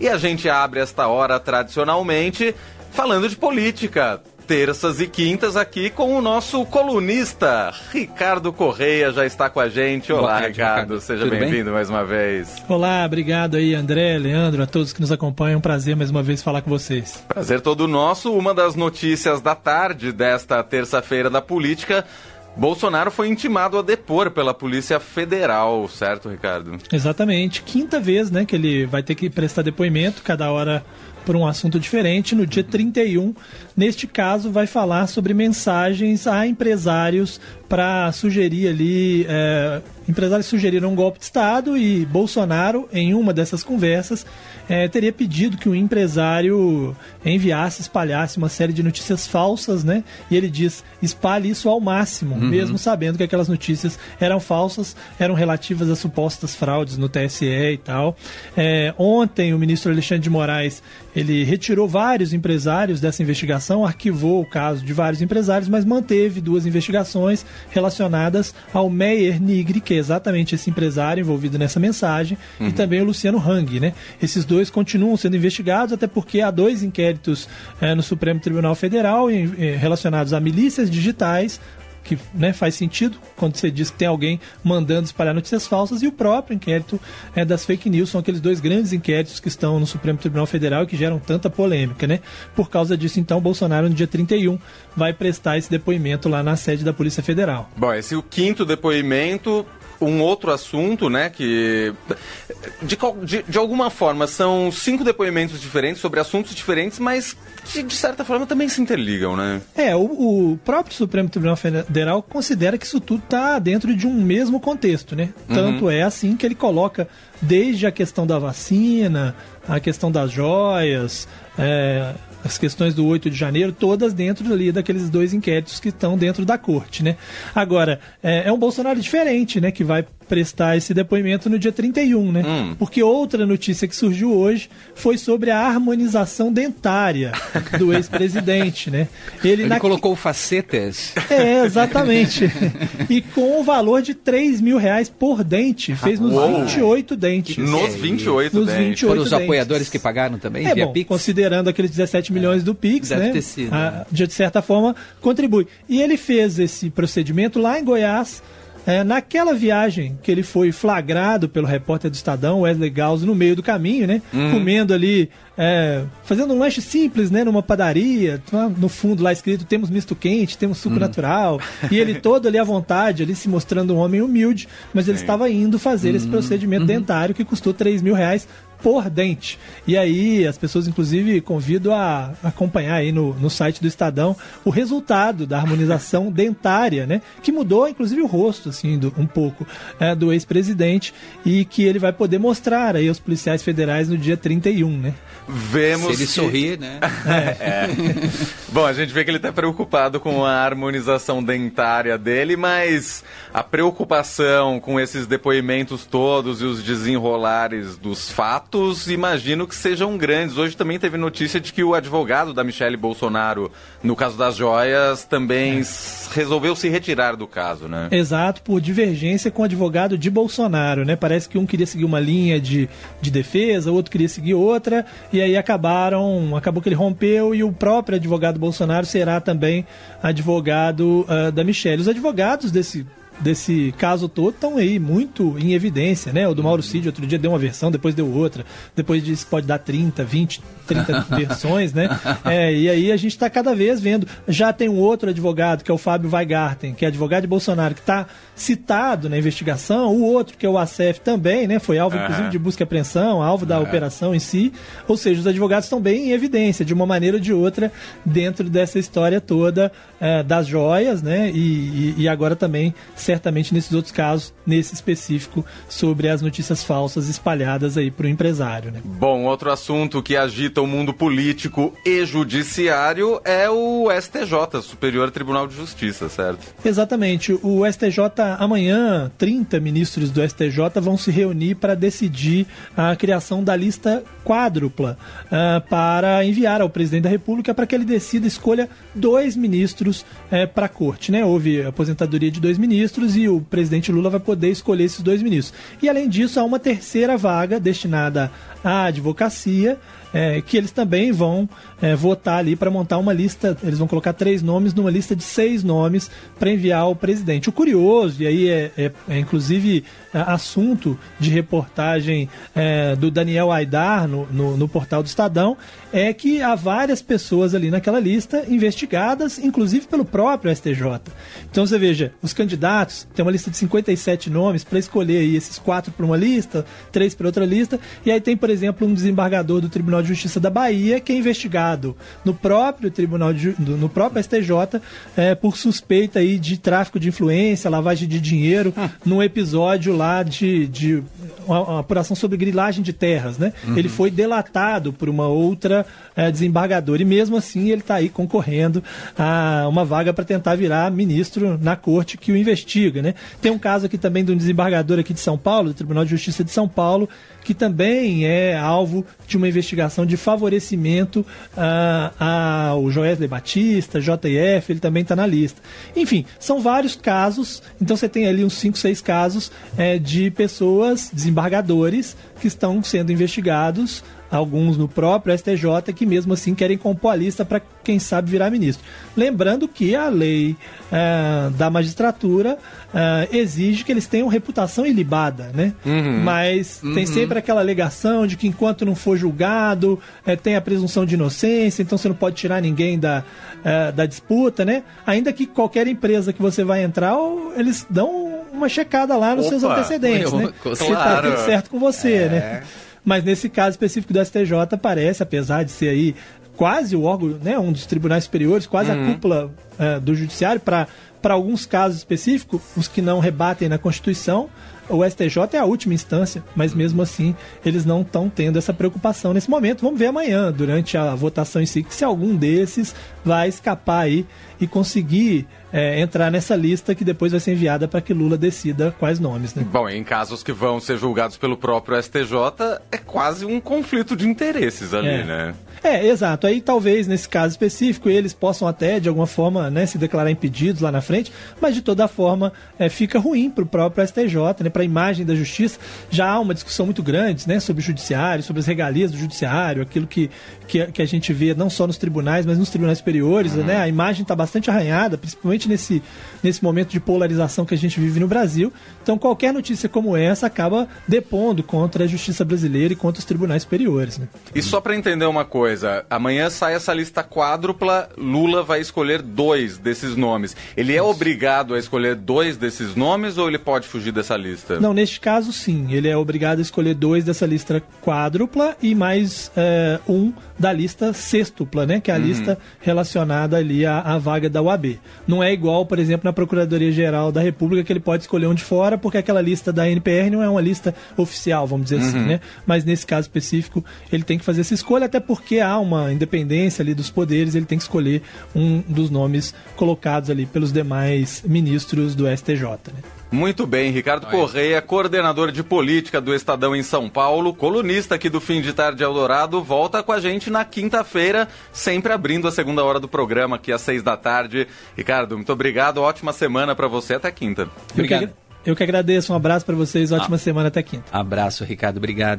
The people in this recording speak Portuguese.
E a gente abre esta hora tradicionalmente falando de política terças e quintas aqui com o nosso colunista Ricardo Correia já está com a gente. Olá, Olá Ricardo, Ricardo. seja bem-vindo bem? mais uma vez. Olá, obrigado aí André, Leandro, a todos que nos acompanham. Um prazer mais uma vez falar com vocês. Prazer todo nosso. Uma das notícias da tarde desta terça-feira da política Bolsonaro foi intimado a depor pela Polícia Federal, certo, Ricardo? Exatamente. Quinta vez, né, que ele vai ter que prestar depoimento, cada hora por um assunto diferente. No dia 31, neste caso, vai falar sobre mensagens a empresários para sugerir ali. É, empresários sugeriram um golpe de Estado e Bolsonaro, em uma dessas conversas, é, teria pedido que o empresário enviasse, espalhasse uma série de notícias falsas, né? E ele diz: espalhe isso ao máximo, uhum. mesmo sabendo que aquelas notícias eram falsas, eram relativas a supostas fraudes no TSE e tal. É, ontem, o ministro Alexandre de Moraes ele retirou vários empresários dessa investigação, arquivou o caso de vários empresários, mas manteve duas investigações relacionadas ao Meyer Nigri, que exatamente esse empresário envolvido nessa mensagem, uhum. e também o Luciano Hang. Né? Esses dois continuam sendo investigados, até porque há dois inquéritos é, no Supremo Tribunal Federal em, em, relacionados a milícias digitais, que né, faz sentido quando você diz que tem alguém mandando espalhar notícias falsas, e o próprio inquérito é, das fake news, são aqueles dois grandes inquéritos que estão no Supremo Tribunal Federal e que geram tanta polêmica, né? Por causa disso, então, Bolsonaro, no dia 31, vai prestar esse depoimento lá na sede da Polícia Federal. Bom, esse é o quinto depoimento um outro assunto, né, que de, de, de, alguma forma são cinco depoimentos diferentes sobre assuntos diferentes, mas que de certa forma também se interligam, né? É, o, o próprio Supremo Tribunal Federal considera que isso tudo está dentro de um mesmo contexto, né? Uhum. Tanto é assim que ele coloca desde a questão da vacina, a questão das joias, é, as questões do 8 de janeiro, todas dentro ali daqueles dois inquéritos que estão dentro da corte, né? Agora, é, é um Bolsonaro diferente, né? Que vai prestar esse depoimento no dia 31, né? Hum. Porque outra notícia que surgiu hoje foi sobre a harmonização dentária do ex-presidente, né? Ele, Ele na... colocou facetas. É, exatamente. e com o valor de 3 mil reais por dente. Fez nos Uou. 28 dentes. Nos 28 nos 28 Foram os apoiadores que pagaram também? É, bom, Pix? considerando aqueles 17 milhões do Pix, Deve né? Ter sido, a, de certa forma, contribui. E ele fez esse procedimento lá em Goiás é, naquela viagem que ele foi flagrado pelo repórter do Estadão, Wesley Gauss, no meio do caminho, né? Uhum. Comendo ali, é, fazendo um lanche simples, né? Numa padaria, no fundo lá escrito temos misto quente, temos suco uhum. natural. E ele todo ali à vontade, ali se mostrando um homem humilde, mas ele Sim. estava indo fazer uhum. esse procedimento uhum. dentário que custou 3 mil reais por dente. E aí as pessoas, inclusive, convido a acompanhar aí no, no site do Estadão o resultado da harmonização dentária, né? Que mudou, inclusive, o rosto, assim, do, um pouco é, do ex-presidente e que ele vai poder mostrar aí aos policiais federais no dia 31, né? Vemos. Se ele que... sorrir, né? É. é. Bom, a gente vê que ele está preocupado com a harmonização dentária dele, mas a preocupação com esses depoimentos todos e os desenrolares dos fatos, imagino que sejam grandes. Hoje também teve notícia de que o advogado da Michelle Bolsonaro, no caso das joias, também é. resolveu se retirar do caso, né? Exato, por divergência com o advogado de Bolsonaro, né? Parece que um queria seguir uma linha de, de defesa, o outro queria seguir outra, e aí acabaram, acabou que ele rompeu e o próprio advogado Bolsonaro será também advogado uh, da Michelle. Os advogados desse desse caso todo estão aí muito em evidência, né? O do Mauro Cid outro dia deu uma versão, depois deu outra, depois disse pode dar 30, 20, 30 versões, né? É, e aí a gente está cada vez vendo. Já tem um outro advogado, que é o Fábio Weigarten, que é advogado de Bolsonaro, que está citado na investigação, o outro, que é o ACF, também, né? Foi alvo, uhum. inclusive, de busca e apreensão, alvo da uhum. operação em si. Ou seja, os advogados estão bem em evidência, de uma maneira ou de outra, dentro dessa história toda é, das joias, né? E, e, e, agora também, certamente, nesses outros casos, nesse específico, sobre as notícias falsas espalhadas aí para o empresário, né? Bom, outro assunto que agita o mundo político e judiciário é o STJ, Superior Tribunal de Justiça, certo? Exatamente. O STJ amanhã, 30 ministros do STJ vão se reunir para decidir a criação da lista quádrupla uh, para enviar ao presidente da República para que ele decida escolha dois ministros uh, para a corte. Né? Houve aposentadoria de dois ministros ministros e o presidente Lula vai poder escolher esses dois ministros. E além disso, há uma terceira vaga destinada à advocacia, é, que eles também vão é, votar ali para montar uma lista. Eles vão colocar três nomes numa lista de seis nomes para enviar ao presidente. O curioso, e aí é, é, é inclusive é, assunto de reportagem é, do Daniel Aidar no, no, no, portal do Estadão, é que há várias pessoas ali naquela lista investigadas, inclusive pelo próprio STJ. Então você veja, os candidatos tem uma lista de 57 nomes para escolher aí esses quatro para uma lista, três para outra lista, e aí tem, por exemplo, um desembargador do Tribunal de Justiça da Bahia que é investigado no próprio Tribunal de, no próprio STJ é, por suspeita aí de tráfico de influência, lavagem de dinheiro, ah. num episódio lá de, de uma, uma, apuração sobre grilagem de terras, né? Uhum. Ele foi delatado por uma outra é, desembargadora e mesmo assim ele está aí concorrendo a uma vaga para tentar virar ministro na corte que o investiga, né? Tem um caso aqui também de um desembargador aqui de São Paulo, do Tribunal de Justiça de São Paulo, que também é alvo de uma investigação de favorecimento uh, ao Joesley Batista, JF, ele também está na lista. Enfim, são vários casos, então você tem ali uns 5, 6 casos é, de pessoas, desembargadores, que estão sendo investigados alguns no próprio STJ que mesmo assim querem compor a lista para quem sabe virar ministro. Lembrando que a lei uh, da magistratura uh, exige que eles tenham reputação ilibada, né? Uhum. Mas uhum. tem sempre aquela alegação de que enquanto não for julgado, uh, tem a presunção de inocência, então você não pode tirar ninguém da, da disputa, né? Ainda que qualquer empresa que você vai entrar, eles dão uma checada lá nos Opa, seus antecedentes, eu, né? Claro. Se tá tudo certo com você, é. né? Mas nesse caso específico do STJ, parece, apesar de ser aí quase o órgão, né, um dos tribunais superiores, quase uhum. a cúpula é, do judiciário, para alguns casos específicos, os que não rebatem na Constituição, o STJ é a última instância, mas mesmo assim eles não estão tendo essa preocupação nesse momento. Vamos ver amanhã, durante a votação em si, se algum desses vai escapar aí e conseguir é, entrar nessa lista que depois vai ser enviada para que Lula decida quais nomes. Né? Bom, em casos que vão ser julgados pelo próprio STJ, é quase um conflito de interesses ali, é. né? É, exato. Aí talvez nesse caso específico eles possam até de alguma forma né, se declarar impedidos lá na frente, mas de toda forma é, fica ruim para o próprio STJ, né, para a imagem da justiça. Já há uma discussão muito grande né, sobre o judiciário, sobre as regalias do judiciário, aquilo que, que, que a gente vê não só nos tribunais, mas nos tribunais superiores. Uhum. Né, a imagem está bastante arranhada, principalmente nesse, nesse momento de polarização que a gente vive no Brasil. Então qualquer notícia como essa acaba depondo contra a justiça brasileira e contra os tribunais superiores. Né? E só para entender uma coisa. Amanhã sai essa lista quádrupla. Lula vai escolher dois desses nomes. Ele é obrigado a escolher dois desses nomes ou ele pode fugir dessa lista? Não, neste caso sim. Ele é obrigado a escolher dois dessa lista quádrupla e mais é, um da lista sextupla, né? Que é a uhum. lista relacionada ali à, à, vaga da UAB. Não é igual, por exemplo, na Procuradoria-Geral da República, que ele pode escolher um de fora, porque aquela lista da NPR não é uma lista oficial, vamos dizer assim, uhum. assim, né? Mas nesse caso específico, ele tem que fazer essa escolha, até porque há uma independência ali dos poderes, ele tem que escolher um dos nomes colocados ali pelos demais ministros do STJ, né? Muito bem, Ricardo. Correia, coordenador de política do Estadão em São Paulo, colunista aqui do Fim de Tarde Eldorado, volta com a gente na quinta-feira, sempre abrindo a segunda hora do programa, aqui às seis da tarde. Ricardo, muito obrigado, ótima semana para você, até quinta. Obrigado. Eu que, eu que agradeço, um abraço para vocês, ótima ah. semana até quinta. Abraço, Ricardo, obrigado.